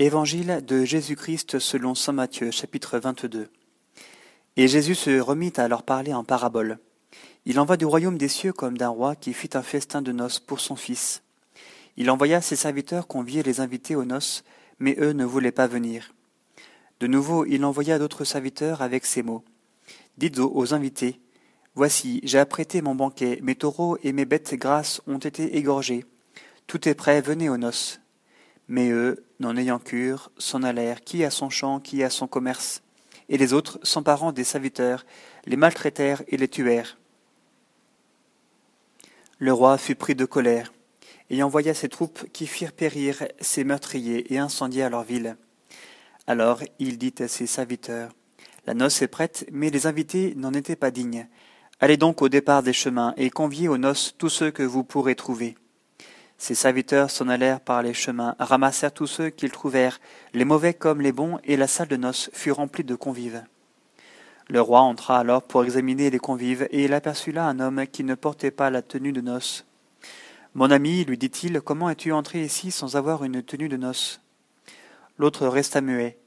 Évangile de Jésus-Christ selon saint Matthieu, chapitre 22. Et Jésus se remit à leur parler en parabole. Il envoie du royaume des cieux comme d'un roi qui fit un festin de noces pour son fils. Il envoya ses serviteurs convier les invités aux noces, mais eux ne voulaient pas venir. De nouveau, il envoya d'autres serviteurs avec ces mots. Dites aux invités, Voici, j'ai apprêté mon banquet, mes taureaux et mes bêtes grasses ont été égorgés. Tout est prêt, venez aux noces. Mais eux, n'en ayant cure, s'en allèrent, qui à son champ, qui à son commerce. Et les autres, s'emparant des serviteurs, les maltraitèrent et les tuèrent. Le roi fut pris de colère, et envoya ses troupes qui firent périr ses meurtriers et incendièrent leur ville. Alors il dit à ses serviteurs, La noce est prête, mais les invités n'en étaient pas dignes. Allez donc au départ des chemins, et conviez aux noces tous ceux que vous pourrez trouver. Ses serviteurs s'en allèrent par les chemins, ramassèrent tous ceux qu'ils trouvèrent, les mauvais comme les bons, et la salle de noces fut remplie de convives. Le roi entra alors pour examiner les convives, et il aperçut là un homme qui ne portait pas la tenue de noces. Mon ami, lui dit-il, comment es-tu entré ici sans avoir une tenue de noces? L'autre resta muet.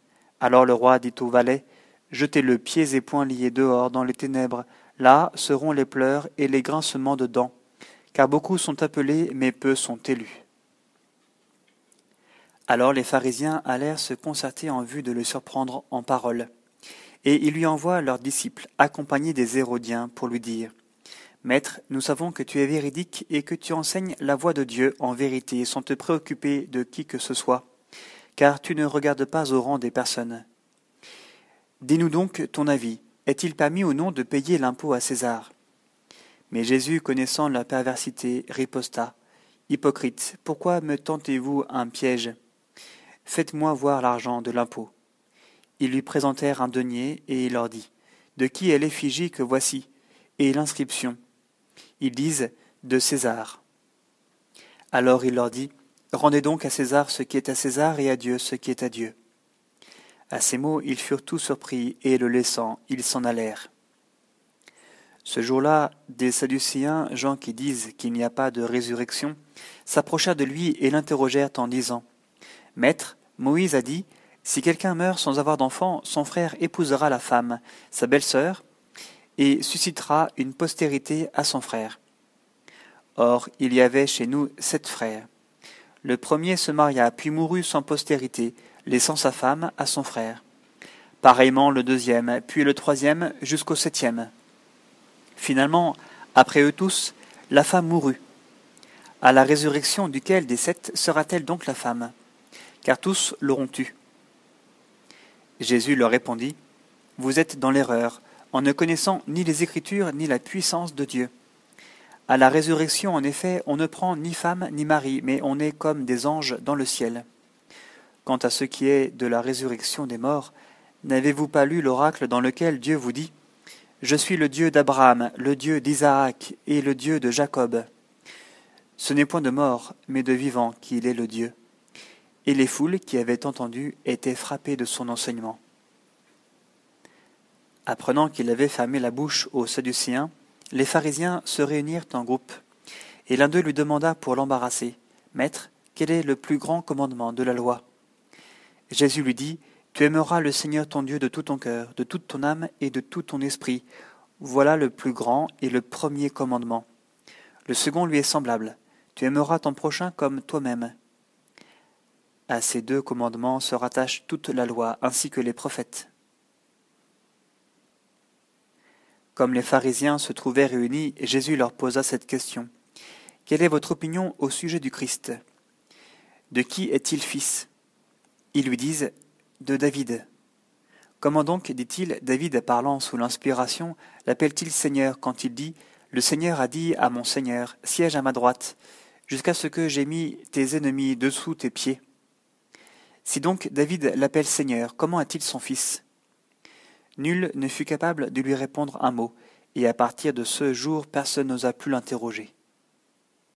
Alors le roi dit au valet, Jetez-le pieds et poings liés dehors dans les ténèbres, là seront les pleurs et les grincements de dents car beaucoup sont appelés, mais peu sont élus. Alors les pharisiens allèrent se concerter en vue de le surprendre en parole. Et ils lui envoient leurs disciples, accompagnés des Hérodiens, pour lui dire Maître, nous savons que tu es véridique et que tu enseignes la voie de Dieu en vérité sans te préoccuper de qui que ce soit, car tu ne regardes pas au rang des personnes. Dis-nous donc ton avis. Est-il permis ou non de payer l'impôt à César? Mais Jésus, connaissant la perversité, riposta. Hypocrite, pourquoi me tentez-vous un piège? Faites-moi voir l'argent de l'impôt. Ils lui présentèrent un denier, et il leur dit De qui est l'effigie que voici Et l'inscription? Ils disent De César. Alors il leur dit Rendez donc à César ce qui est à César et à Dieu ce qui est à Dieu. À ces mots, ils furent tous surpris, et le laissant, ils s'en allèrent. Ce jour-là, des Sadducéens, gens qui disent qu'il n'y a pas de résurrection, s'approchèrent de lui et l'interrogèrent en disant Maître, Moïse a dit Si quelqu'un meurt sans avoir d'enfant, son frère épousera la femme, sa belle-sœur, et suscitera une postérité à son frère. Or, il y avait chez nous sept frères. Le premier se maria, puis mourut sans postérité, laissant sa femme à son frère. Pareillement le deuxième, puis le troisième, jusqu'au septième. Finalement, après eux tous, la femme mourut. À la résurrection duquel des sept sera-t-elle donc la femme? Car tous l'auront eue. Jésus leur répondit Vous êtes dans l'erreur, en ne connaissant ni les Écritures ni la puissance de Dieu. À la résurrection, en effet, on ne prend ni femme ni mari, mais on est comme des anges dans le ciel. Quant à ce qui est de la résurrection des morts, n'avez-vous pas lu l'oracle dans lequel Dieu vous dit je suis le Dieu d'Abraham, le Dieu d'Isaac et le Dieu de Jacob. Ce n'est point de mort, mais de vivant qu'il est le Dieu. Et les foules qui avaient entendu étaient frappées de son enseignement. Apprenant qu'il avait fermé la bouche aux Sadducéens, les pharisiens se réunirent en groupe, et l'un d'eux lui demanda pour l'embarrasser Maître, quel est le plus grand commandement de la loi? Jésus lui dit tu aimeras le Seigneur ton Dieu de tout ton cœur, de toute ton âme et de tout ton esprit. Voilà le plus grand et le premier commandement. Le second lui est semblable. Tu aimeras ton prochain comme toi-même. À ces deux commandements se rattache toute la loi ainsi que les prophètes. Comme les pharisiens se trouvaient réunis, Jésus leur posa cette question. Quelle est votre opinion au sujet du Christ? De qui est-il fils? Ils lui disent de David. Comment donc, dit-il, David parlant sous l'inspiration, l'appelle-t-il Seigneur quand il dit Le Seigneur a dit à mon Seigneur, siège à ma droite, jusqu'à ce que j'ai mis tes ennemis dessous tes pieds Si donc David l'appelle Seigneur, comment a-t-il son fils? Nul ne fut capable de lui répondre un mot, et à partir de ce jour personne n'osa plus l'interroger.